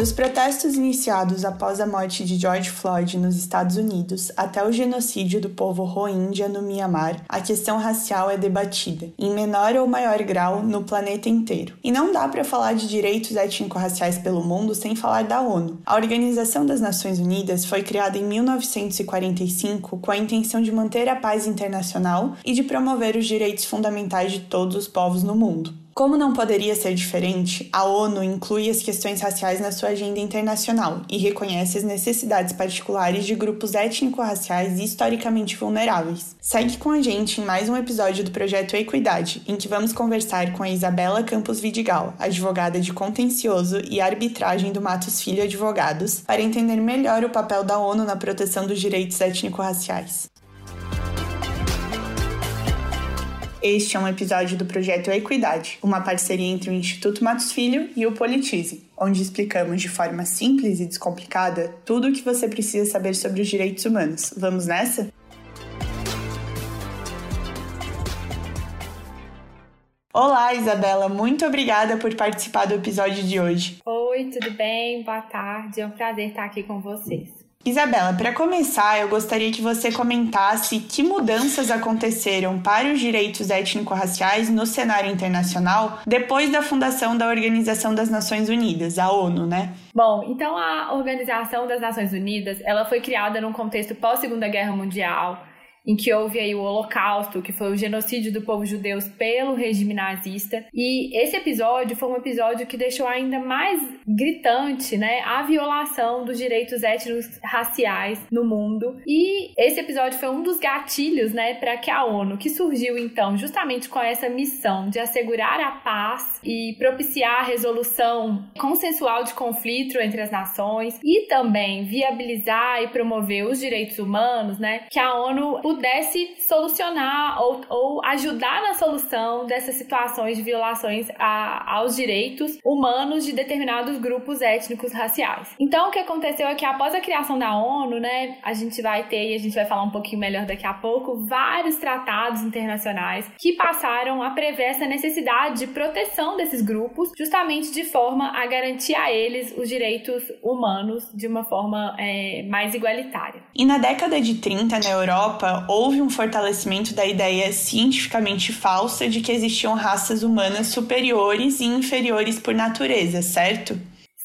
Dos protestos iniciados após a morte de George Floyd nos Estados Unidos até o genocídio do povo Rohingya no Myanmar, a questão racial é debatida, em menor ou maior grau, no planeta inteiro. E não dá para falar de direitos étnico-raciais pelo mundo sem falar da ONU. A Organização das Nações Unidas foi criada em 1945 com a intenção de manter a paz internacional e de promover os direitos fundamentais de todos os povos no mundo. Como não poderia ser diferente, a ONU inclui as questões raciais na sua agenda internacional e reconhece as necessidades particulares de grupos étnico-raciais historicamente vulneráveis. Segue com a gente em mais um episódio do projeto Equidade, em que vamos conversar com a Isabela Campos Vidigal, advogada de contencioso e arbitragem do Matos Filho Advogados, para entender melhor o papel da ONU na proteção dos direitos étnico-raciais. Este é um episódio do projeto Equidade, uma parceria entre o Instituto Matos Filho e o Politize, onde explicamos de forma simples e descomplicada tudo o que você precisa saber sobre os direitos humanos. Vamos nessa? Olá, Isabela, muito obrigada por participar do episódio de hoje. Oi, tudo bem? Boa tarde. É um prazer estar aqui com vocês. Isabela, para começar, eu gostaria que você comentasse que mudanças aconteceram para os direitos étnico-raciais no cenário internacional depois da fundação da Organização das Nações Unidas, a ONU, né? Bom, então a Organização das Nações Unidas, ela foi criada num contexto pós-Segunda Guerra Mundial, em que houve aí o Holocausto, que foi o genocídio do povo judeu pelo regime nazista. E esse episódio foi um episódio que deixou ainda mais gritante, né, a violação dos direitos étnicos raciais no mundo. E esse episódio foi um dos gatilhos, né, para que a ONU, que surgiu então justamente com essa missão de assegurar a paz e propiciar a resolução consensual de conflito entre as nações e também viabilizar e promover os direitos humanos, né, que a ONU pudesse solucionar ou, ou ajudar na solução dessas situações de violações a, aos direitos humanos de determinados grupos étnicos raciais. Então, o que aconteceu é que após a criação da ONU, né, a gente vai ter, e a gente vai falar um pouquinho melhor daqui a pouco, vários tratados internacionais que passaram a prever essa necessidade de proteção desses grupos, justamente de forma a garantir a eles os direitos humanos de uma forma é, mais igualitária. E na década de 30, na Europa, houve um fortalecimento da ideia cientificamente falsa de que existiam raças humanas superiores e inferiores por natureza, certo?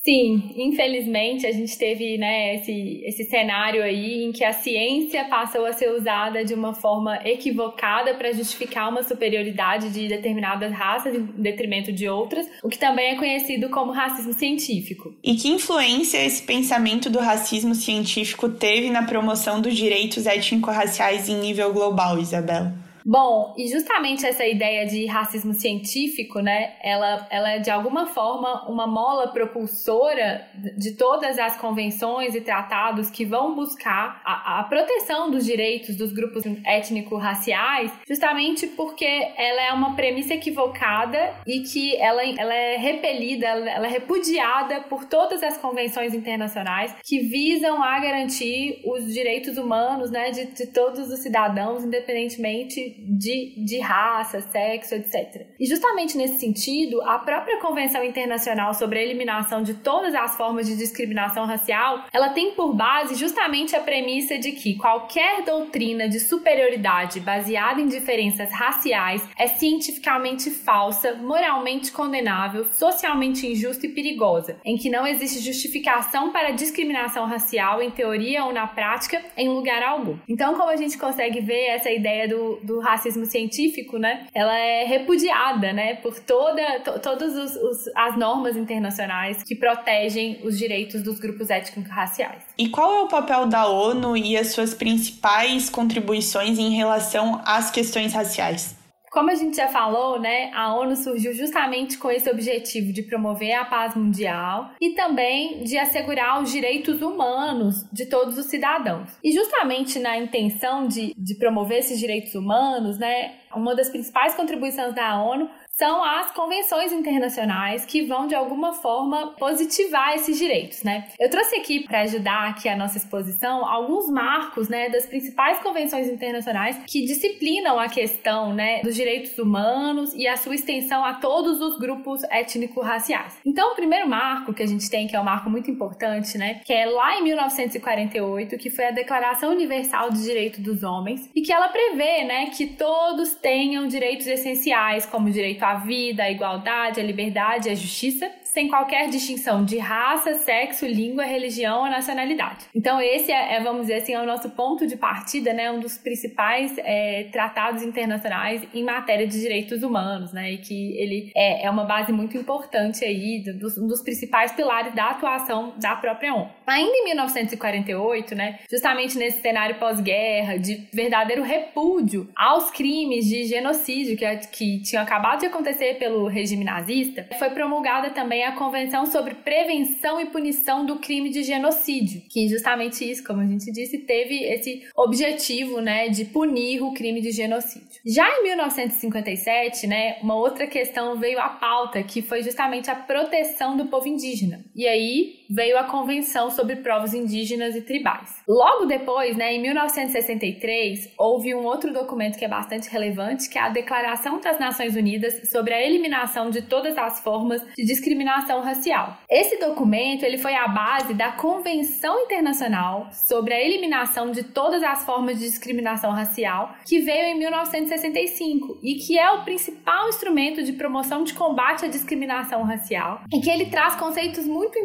Sim, infelizmente a gente teve né, esse, esse cenário aí em que a ciência passou a ser usada de uma forma equivocada para justificar uma superioridade de determinadas raças em detrimento de outras, o que também é conhecido como racismo científico. E que influência esse pensamento do racismo científico teve na promoção dos direitos étnico-raciais em nível global, Isabel? Bom, e justamente essa ideia de racismo científico, né, ela, ela é de alguma forma uma mola propulsora de todas as convenções e tratados que vão buscar a, a proteção dos direitos dos grupos étnico-raciais, justamente porque ela é uma premissa equivocada e que ela, ela é repelida, ela é repudiada por todas as convenções internacionais que visam a garantir os direitos humanos, né, de, de todos os cidadãos, independentemente de, de raça, sexo, etc. E justamente nesse sentido, a própria Convenção Internacional sobre a Eliminação de Todas as Formas de Discriminação Racial, ela tem por base justamente a premissa de que qualquer doutrina de superioridade baseada em diferenças raciais é cientificamente falsa, moralmente condenável, socialmente injusta e perigosa, em que não existe justificação para discriminação racial em teoria ou na prática em lugar algum. Então, como a gente consegue ver essa ideia do, do racismo científico, né? Ela é repudiada, né? Por toda, to, todas os, os, as normas internacionais que protegem os direitos dos grupos étnico-raciais. E qual é o papel da ONU e as suas principais contribuições em relação às questões raciais? Como a gente já falou, né, a ONU surgiu justamente com esse objetivo de promover a paz mundial e também de assegurar os direitos humanos de todos os cidadãos. E justamente na intenção de, de promover esses direitos humanos, né, uma das principais contribuições da ONU são as convenções internacionais que vão de alguma forma positivar esses direitos, né? Eu trouxe aqui para ajudar aqui a nossa exposição alguns marcos, né, das principais convenções internacionais que disciplinam a questão, né, dos direitos humanos e a sua extensão a todos os grupos étnico-raciais. Então, o primeiro marco que a gente tem, que é um marco muito importante, né, que é lá em 1948, que foi a Declaração Universal dos Direitos dos Homens e que ela prevê, né, que todos tenham direitos essenciais como direito à vida, à igualdade, à liberdade à justiça, sem qualquer distinção de raça, sexo, língua, religião ou nacionalidade. Então esse é, é vamos dizer assim, é o nosso ponto de partida, né, um dos principais é, tratados internacionais em matéria de direitos humanos, né, e que ele é, é uma base muito importante aí, dos, um dos principais pilares da atuação da própria ONU. Ainda em 1948, né, justamente nesse cenário pós-guerra, de verdadeiro repúdio aos crimes de genocídio que, que tinham acabado de acontecer pelo regime nazista, foi promulgada também a Convenção sobre Prevenção e Punição do Crime de Genocídio, que justamente isso, como a gente disse, teve esse objetivo, né, de punir o crime de genocídio. Já em 1957, né, uma outra questão veio à pauta, que foi justamente a proteção do povo indígena. E aí veio a Convenção sobre Povos Indígenas e Tribais. Logo depois, né, em 1963, houve um outro documento que é bastante relevante, que é a Declaração das Nações Unidas sobre a eliminação de todas as formas de discriminação racial. Esse documento ele foi a base da Convenção Internacional sobre a eliminação de todas as formas de discriminação racial, que veio em 1965 e que é o principal instrumento de promoção de combate à discriminação racial, e que ele traz conceitos muito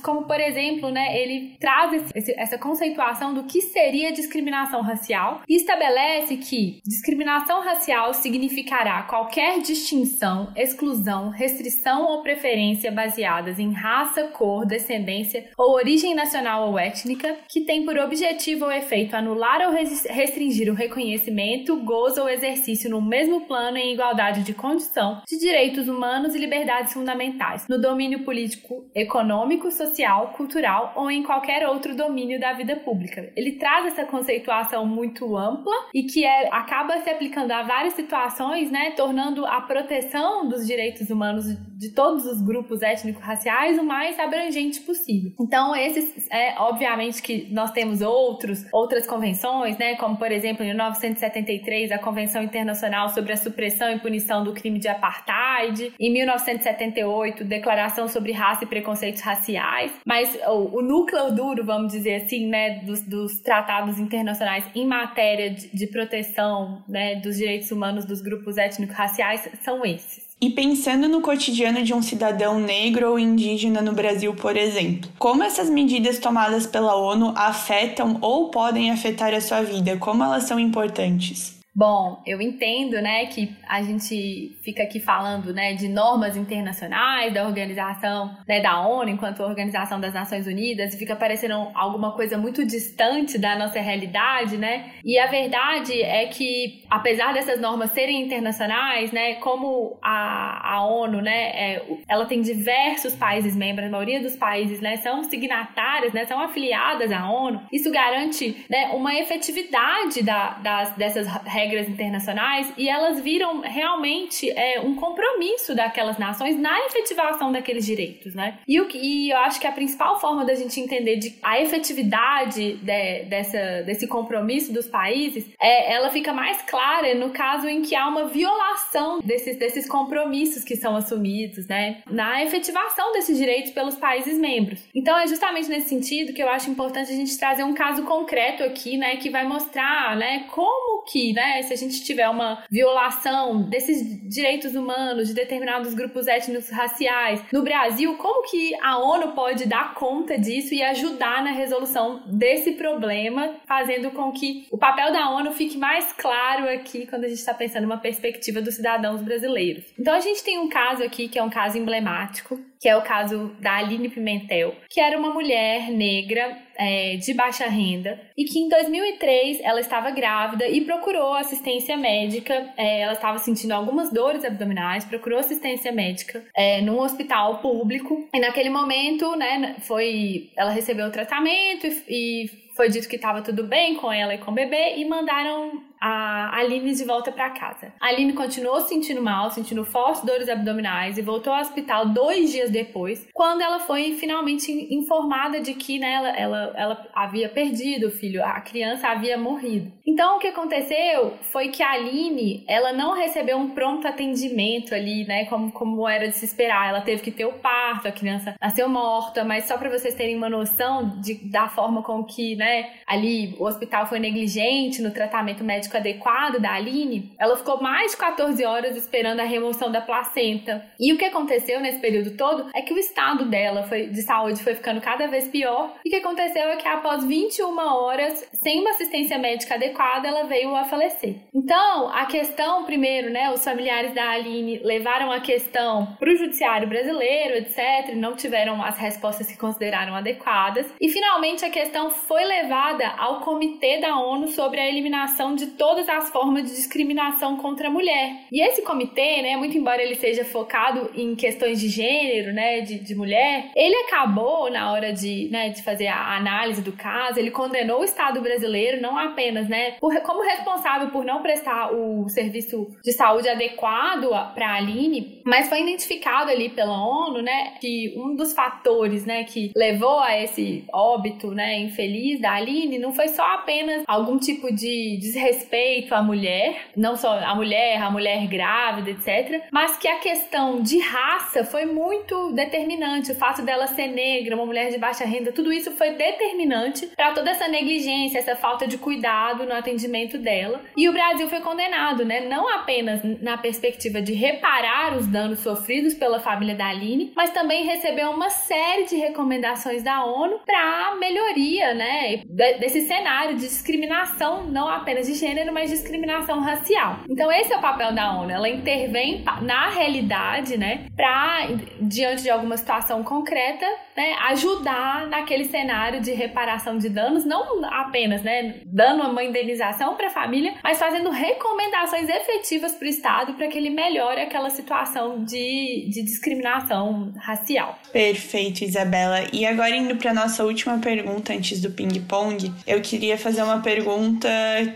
como por exemplo, né, ele traz esse, essa conceituação do que seria discriminação racial e estabelece que discriminação racial significará qualquer distinção, exclusão, restrição ou preferência baseadas em raça, cor, descendência ou origem nacional ou étnica, que tem por objetivo ou efeito anular ou restringir o reconhecimento, gozo ou exercício no mesmo plano em igualdade de condição de direitos humanos e liberdades fundamentais, no domínio político, econômico, social, cultural ou em qualquer outro domínio da vida pública. Ele traz essa conceituação muito ampla e que é, acaba se aplicando a várias situações, né, tornando a proteção dos direitos humanos de todos os grupos étnico-raciais o mais abrangente possível. Então, esses, é obviamente que nós temos outros, outras convenções, né, como por exemplo, em 1973, a Convenção Internacional sobre a Supressão e Punição do Crime de Apartheid, em 1978, Declaração sobre Raça e Preconceitos Raciais, mas o, o núcleo duro, vamos dizer assim, né, dos, dos tratados internacionais em matéria de, de proteção, né, dos direitos humanos dos grupos étnico-raciais são esses. E pensando no cotidiano de um cidadão negro ou indígena no Brasil, por exemplo, como essas medidas tomadas pela ONU afetam ou podem afetar a sua vida? Como elas são importantes? Bom, eu entendo, né, que a gente fica aqui falando, né, de normas internacionais da organização, né, da ONU enquanto Organização das Nações Unidas e fica parecendo alguma coisa muito distante da nossa realidade, né? E a verdade é que, apesar dessas normas serem internacionais, né, como a, a ONU, né, é, ela tem diversos países membros, a maioria dos países, né, são signatárias, né, são afiliadas à ONU. Isso garante, né, uma efetividade da, das, dessas regras regras internacionais e elas viram realmente é, um compromisso daquelas nações na efetivação daqueles direitos, né? E, o, e eu acho que a principal forma da gente entender de, a efetividade de, dessa, desse compromisso dos países é ela fica mais clara no caso em que há uma violação desses, desses compromissos que são assumidos, né? Na efetivação desses direitos pelos países membros. Então é justamente nesse sentido que eu acho importante a gente trazer um caso concreto aqui, né, que vai mostrar, né, como que, né, se a gente tiver uma violação desses direitos humanos de determinados grupos étnicos raciais no Brasil, como que a ONU pode dar conta disso e ajudar na resolução desse problema, fazendo com que o papel da ONU fique mais claro aqui quando a gente está pensando uma perspectiva dos cidadãos brasileiros. Então a gente tem um caso aqui que é um caso emblemático, que é o caso da Aline Pimentel, que era uma mulher negra é, de baixa renda e que em 2003 ela estava grávida e procurou assistência médica. É, ela estava sentindo algumas dores abdominais, procurou assistência médica é, num hospital público e naquele momento, né, foi ela recebeu o tratamento e, e foi dito que estava tudo bem com ela e com o bebê e mandaram a Aline de volta para casa. A Aline continuou sentindo mal, sentindo fortes dores abdominais e voltou ao hospital dois dias depois, quando ela foi finalmente informada de que né, ela, ela, ela havia perdido o filho, a criança havia morrido. Então o que aconteceu foi que a Aline ela não recebeu um pronto atendimento ali, né, como, como era de se esperar. Ela teve que ter o parto, a criança nasceu morta, mas só para vocês terem uma noção de, da forma com que né, ali o hospital foi negligente no tratamento médico adequado da Aline, ela ficou mais de 14 horas esperando a remoção da placenta. E o que aconteceu nesse período todo é que o estado dela foi, de saúde foi ficando cada vez pior. E o que aconteceu é que após 21 horas, sem uma assistência médica adequada, ela veio a falecer. Então, a questão, primeiro, né, os familiares da Aline levaram a questão para o judiciário brasileiro, etc., não tiveram as respostas que consideraram adequadas. E finalmente a questão foi levada ao Comitê da ONU sobre a eliminação de todas as formas de discriminação contra a mulher. E esse comitê, né, muito embora ele seja focado em questões de gênero, né, de, de mulher, ele acabou na hora de, né, de fazer a análise do caso, ele condenou o Estado brasileiro não apenas, né, por, como responsável por não prestar o serviço de saúde adequado para a Aline, mas foi identificado ali pela ONU, né, que um dos fatores, né, que levou a esse óbito, né, infeliz da Aline não foi só apenas algum tipo de desrespeito respeito à mulher, não só a mulher, a mulher grávida, etc., mas que a questão de raça foi muito determinante. O fato dela ser negra, uma mulher de baixa renda, tudo isso foi determinante para toda essa negligência, essa falta de cuidado no atendimento dela. E o Brasil foi condenado, né? Não apenas na perspectiva de reparar os danos sofridos pela família da Aline, mas também recebeu uma série de recomendações da ONU para melhoria, né, desse cenário de discriminação, não apenas de gênero gênero, mas discriminação racial. Então esse é o papel da ONU, ela intervém na realidade, né, para diante de alguma situação concreta, né, ajudar naquele cenário de reparação de danos, não apenas, né, dando uma indenização para a família, mas fazendo recomendações efetivas para o Estado para que ele melhore aquela situação de, de discriminação racial. Perfeito, Isabela. E agora indo para nossa última pergunta antes do ping-pong, eu queria fazer uma pergunta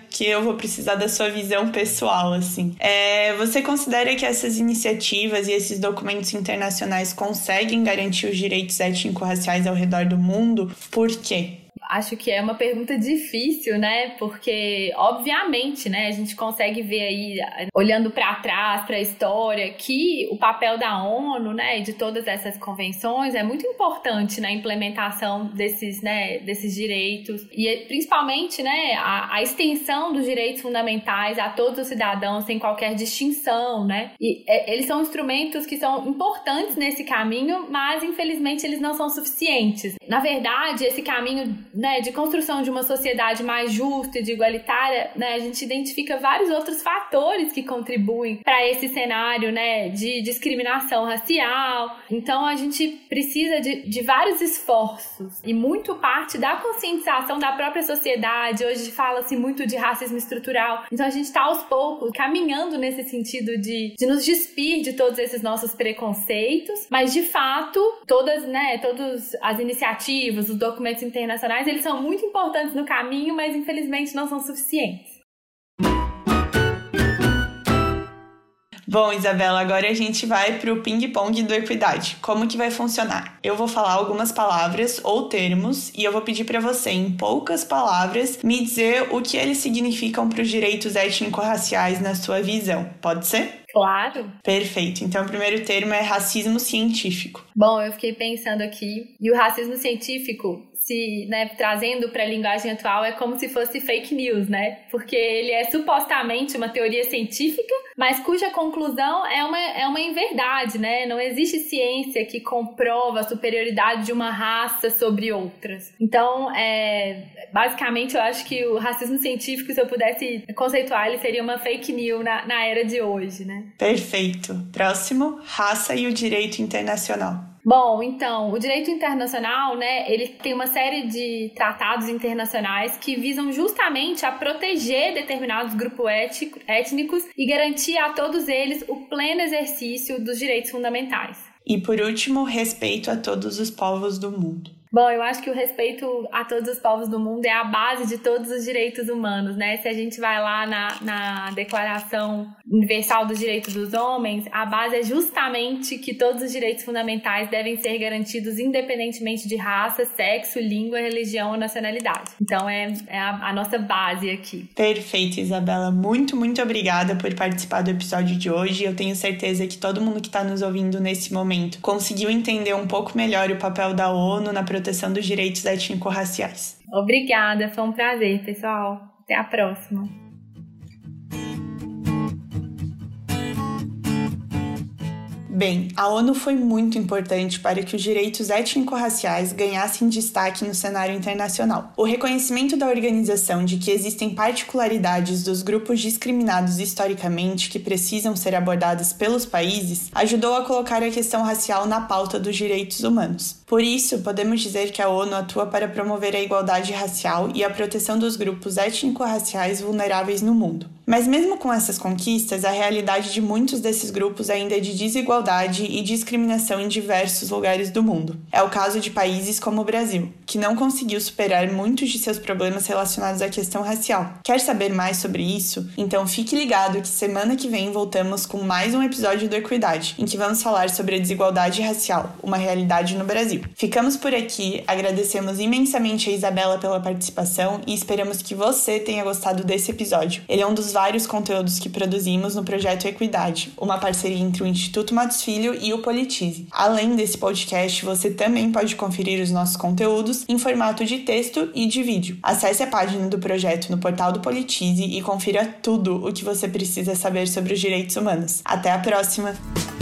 que eu vou precisar da sua visão pessoal, assim. É, você considera que essas iniciativas e esses documentos internacionais conseguem garantir os direitos étnico-raciais ao redor do mundo? Por quê? Acho que é uma pergunta difícil, né? Porque, obviamente, né, a gente consegue ver aí, olhando para trás, para a história, que o papel da ONU, né, de todas essas convenções é muito importante na implementação desses, né, desses direitos e principalmente, né, a, a extensão dos direitos fundamentais a todos os cidadãos sem qualquer distinção, né? E é, eles são instrumentos que são importantes nesse caminho, mas infelizmente eles não são suficientes. Na verdade, esse caminho né, de construção de uma sociedade mais justa e de igualitária, né, a gente identifica vários outros fatores que contribuem para esse cenário né, de discriminação racial. Então a gente precisa de, de vários esforços e muito parte da conscientização da própria sociedade. Hoje fala-se muito de racismo estrutural. Então a gente está aos poucos caminhando nesse sentido de, de nos despir de todos esses nossos preconceitos, mas de fato, todas, né, todas as iniciativas, os documentos internacionais eles são muito importantes no caminho, mas infelizmente não são suficientes. Bom, Isabela, agora a gente vai para o ping-pong do Equidade. Como que vai funcionar? Eu vou falar algumas palavras ou termos e eu vou pedir para você, em poucas palavras, me dizer o que eles significam para os direitos étnico-raciais na sua visão. Pode ser? Claro. Perfeito. Então, o primeiro termo é racismo científico. Bom, eu fiquei pensando aqui. E o racismo científico se, né, trazendo para a linguagem atual, é como se fosse fake news, né? Porque ele é supostamente uma teoria científica, mas cuja conclusão é uma, é uma inverdade, né? Não existe ciência que comprova a superioridade de uma raça sobre outras. Então, é, basicamente, eu acho que o racismo científico, se eu pudesse conceituar, ele seria uma fake news na, na era de hoje, né? Perfeito. Próximo, raça e o direito internacional. Bom, então, o direito internacional, né, ele tem uma série de tratados internacionais que visam justamente a proteger determinados grupos étnicos e garantir a todos eles o pleno exercício dos direitos fundamentais. E por último, respeito a todos os povos do mundo. Bom, eu acho que o respeito a todos os povos do mundo é a base de todos os direitos humanos, né? Se a gente vai lá na, na Declaração Universal dos Direitos dos Homens, a base é justamente que todos os direitos fundamentais devem ser garantidos independentemente de raça, sexo, língua, religião ou nacionalidade. Então é, é a, a nossa base aqui. Perfeito, Isabela. Muito, muito obrigada por participar do episódio de hoje. Eu tenho certeza que todo mundo que está nos ouvindo nesse momento conseguiu entender um pouco melhor o papel da ONU na proteção dos direitos étnico-raciais. Obrigada, foi um prazer, pessoal. Até a próxima. Bem, a ONU foi muito importante para que os direitos étnico-raciais ganhassem destaque no cenário internacional. O reconhecimento da organização de que existem particularidades dos grupos discriminados historicamente que precisam ser abordadas pelos países ajudou a colocar a questão racial na pauta dos direitos humanos. Por isso, podemos dizer que a ONU atua para promover a igualdade racial e a proteção dos grupos étnico-raciais vulneráveis no mundo. Mas, mesmo com essas conquistas, a realidade de muitos desses grupos ainda é de desigualdade e discriminação em diversos lugares do mundo. É o caso de países como o Brasil, que não conseguiu superar muitos de seus problemas relacionados à questão racial. Quer saber mais sobre isso? Então fique ligado que semana que vem voltamos com mais um episódio do Equidade, em que vamos falar sobre a desigualdade racial, uma realidade no Brasil. Ficamos por aqui, agradecemos imensamente a Isabela pela participação e esperamos que você tenha gostado desse episódio. Ele é um dos vários conteúdos que produzimos no projeto Equidade, uma parceria entre o Instituto Matos Filho e o Politize. Além desse podcast, você também pode conferir os nossos conteúdos em formato de texto e de vídeo. Acesse a página do projeto no portal do Politize e confira tudo o que você precisa saber sobre os direitos humanos. Até a próxima!